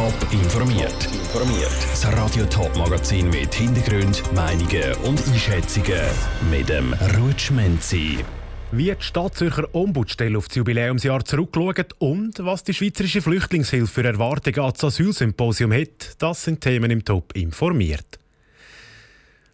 Top informiert. Informiert. Das Radio Top Magazin mit Hintergrund, Meinungen und Einschätzungen mit dem Rutschmenzi. Wie die Stadt Ombudsstelle auf das Jubiläumsjahr zurückschaut und was die Schweizerische Flüchtlingshilfe für Erwartungen an Asylsymposium hat, das sind Themen im Top informiert.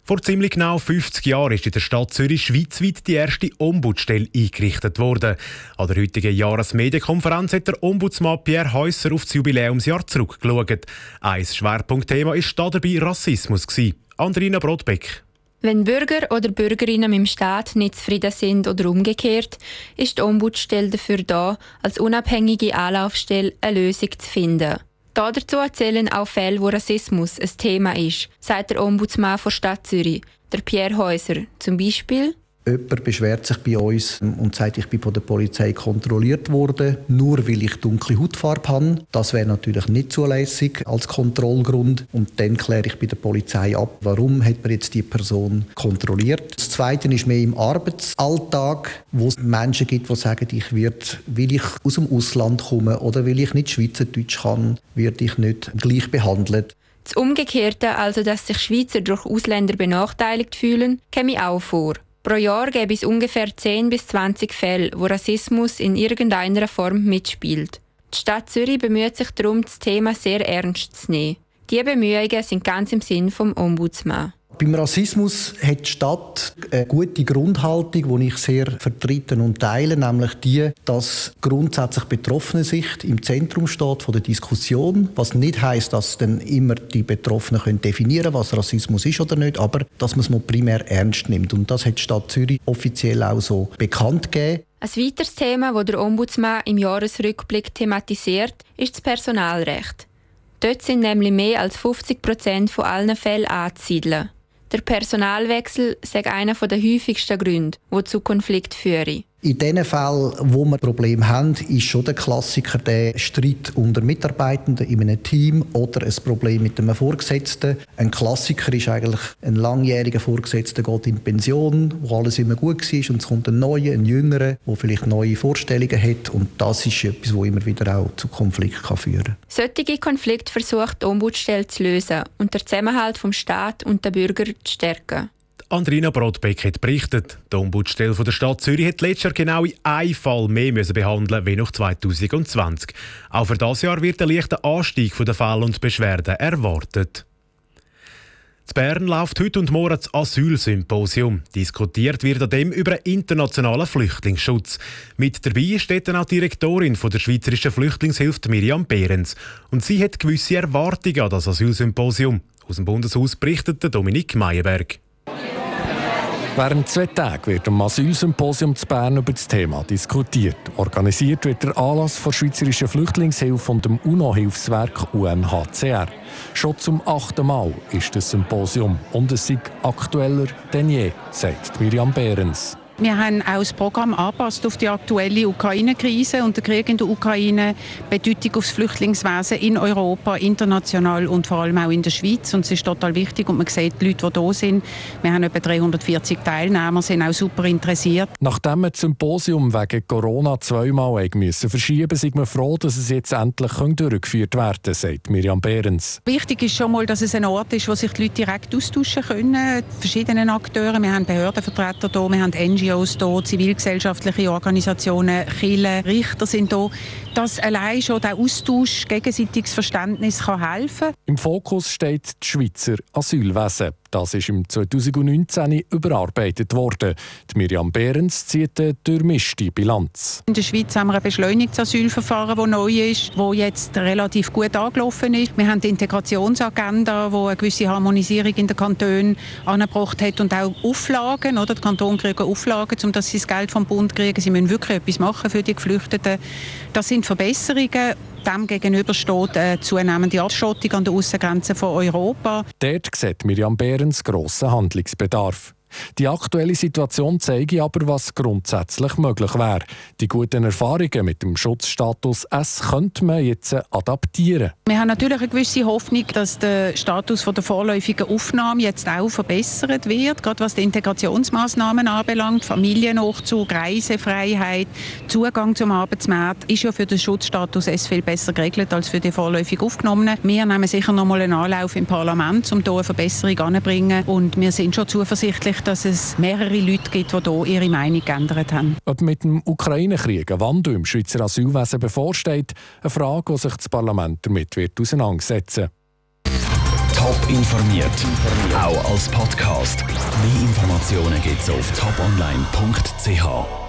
Vor ziemlich genau 50 Jahren ist in der Stadt Zürich schweizweit die erste Ombudsstelle eingerichtet worden. An der heutigen Jahresmedienkonferenz hat der Ombudsmann Pierre Häusser auf das Jubiläumsjahr zurückgeschaut. Ein Schwerpunktthema war dabei Rassismus. Andrina Brodbeck. Wenn Bürger oder Bürgerinnen dem Staat nicht zufrieden sind oder umgekehrt, ist die Ombudsstelle dafür da, als unabhängige Anlaufstelle eine Lösung zu finden. Dazu zählen auch Fälle, wo Rassismus ein Thema ist, sagt der Ombudsmann von Stadt Zürich, der Pierre Häuser. Zum Beispiel Jemand beschwert sich bei uns und sagt, ich bin von der Polizei kontrolliert worden, nur weil ich dunkle Hautfarbe habe. Das wäre natürlich nicht zulässig als Kontrollgrund. Und dann kläre ich bei der Polizei ab, warum hat man jetzt die Person kontrolliert. Das Zweite ist mehr im Arbeitsalltag, wo es Menschen gibt, die sagen, ich werde, weil ich aus dem Ausland komme oder weil ich nicht Schweizerdeutsch kann, werde ich nicht gleich behandelt. Das Umgekehrte, also dass sich Schweizer durch Ausländer benachteiligt fühlen, käme auch vor. Pro Jahr gäbe es ungefähr 10 bis 20 Fälle, wo Rassismus in irgendeiner Form mitspielt. Die Stadt Zürich bemüht sich darum, das Thema sehr ernst zu nehmen. Diese Bemühungen sind ganz im Sinn vom Ombudsmann. Beim Rassismus hat die Stadt eine gute Grundhaltung, die ich sehr vertreten und teile, nämlich die, dass grundsätzlich betroffene Sicht im Zentrum steht von der Diskussion, was nicht heißt, dass dann immer die Betroffenen können definieren, was Rassismus ist oder nicht, aber dass man es primär ernst nimmt und das hat die Stadt Zürich offiziell auch so bekannt gegeben. Ein weiteres Thema, das der Ombudsmann im Jahresrückblick thematisiert, ist das Personalrecht. Dort sind nämlich mehr als 50 Prozent von allen Fällen anzusiedeln. Der Personalwechsel sei einer der häufigsten Gründe, die zu Konflikt führen. In den Fällen, wo wir Probleme haben, ist schon der Klassiker der Streit unter Mitarbeitenden in einem Team oder ein Problem mit einem Vorgesetzten. Ein Klassiker ist eigentlich ein langjähriger Vorgesetzter geht in Pension, wo alles immer gut war und es kommt ein neuer, ein jüngerer, der vielleicht neue Vorstellungen hat und das ist etwas, wo immer wieder auch zu Konflikten führen kann. Solche Konflikte versucht die Ombudsstelle zu lösen und den Zusammenhalt vom Staat und der Bürger zu stärken. Andrina Brodbeck hat berichtet. Die Ombudsstelle der Stadt Zürich hat letztes Jahr genau in einem Fall mehr müssen behandeln wie noch 2020. Auch für das Jahr wird ein leichter Anstieg der Fälle und Beschwerden erwartet. In Bern läuft heute und morgen das Asylsymposium. Diskutiert wird an dem über internationalen Flüchtlingsschutz. Mit dabei steht dann auch die Direktorin von der Schweizerischen Flüchtlingshilfe Miriam Behrens. Und sie hat gewisse Erwartungen an das Asylsymposium. Aus dem Bundeshaus berichtet Dominik Meyerberg. Während zwei Tagen wird am Asylsymposium zu Bern über das Thema diskutiert. Organisiert wird der Anlass der Schweizerischen Flüchtlingshilfe und dem UNO-Hilfswerk UNHCR. Schon zum achten Mal ist das Symposium und es ist aktueller denn je, sagt Miriam Behrens. Wir haben auch das Programm angepasst auf die aktuelle Ukraine-Krise und der Krieg in der Ukraine, Bedeutung aufs Flüchtlingswesen in Europa, international und vor allem auch in der Schweiz. Und es ist total wichtig und man sieht die Leute, die da sind. Wir haben etwa 340 Teilnehmer, sind auch super interessiert. Nachdem wir das Symposium wegen Corona zweimal müssen verschieben sind wir froh, dass es jetzt endlich durchgeführt werden kann, sagt Miriam Behrens. Wichtig ist schon mal, dass es ein Ort ist, wo sich die Leute direkt austauschen können, verschiedene Akteure. Wir haben Behördenvertreter hier, wir haben NGOs, NGOs da, zivilgesellschaftliche Organisationen, Kirchen, Richter sind da, dass allein schon der Austausch, gegenseitiges Verständnis kann helfen Im Fokus steht das Schweizer Asylwesen. Das ist im 2019 überarbeitet worden. Die Miriam Behrens zieht eine durchmischte Bilanz. In der Schweiz haben wir ein beschleunigtes Asylverfahren, das neu ist, das jetzt relativ gut angelaufen ist. Wir haben die Integrationsagenda, die eine gewisse Harmonisierung in den Kantonen angebracht hat und auch Auflagen. Oder? Die Kantone kriegen Auflagen, um dass sie das Geld vom Bund kriegen. Sie müssen wirklich etwas machen für die Geflüchteten. Das sind Verbesserungen dem gegenüber steht eine zunehmende Abschottung an den Außengrenzen von Europa. Dort sieht Miriam Behrens grossen Handlungsbedarf. Die aktuelle Situation zeige aber, was grundsätzlich möglich wäre. Die guten Erfahrungen mit dem Schutzstatus S könnte man jetzt adaptieren. Wir haben natürlich eine gewisse Hoffnung, dass der Status der vorläufigen Aufnahme jetzt auch verbessert wird, gerade was die Integrationsmaßnahmen anbelangt, Familiennachzug, Reisefreiheit, Zugang zum Arbeitsmarkt ist ja für den Schutzstatus S viel besser geregelt als für die vorläufig Aufgenommenen. Wir nehmen sicher noch mal einen Anlauf im Parlament, um hier eine Verbesserung anzubringen und wir sind schon zuversichtlich, dass es mehrere Leute gibt, die hier ihre Meinung geändert haben. Ob mit dem Ukraine-Krieg ein Wandel im Schweizer Asylwesen bevorsteht, eine Frage, die sich das Parlament damit wird auseinandersetzen Top informiert, auch als Podcast. Mehr Informationen gibt es auf toponline.ch.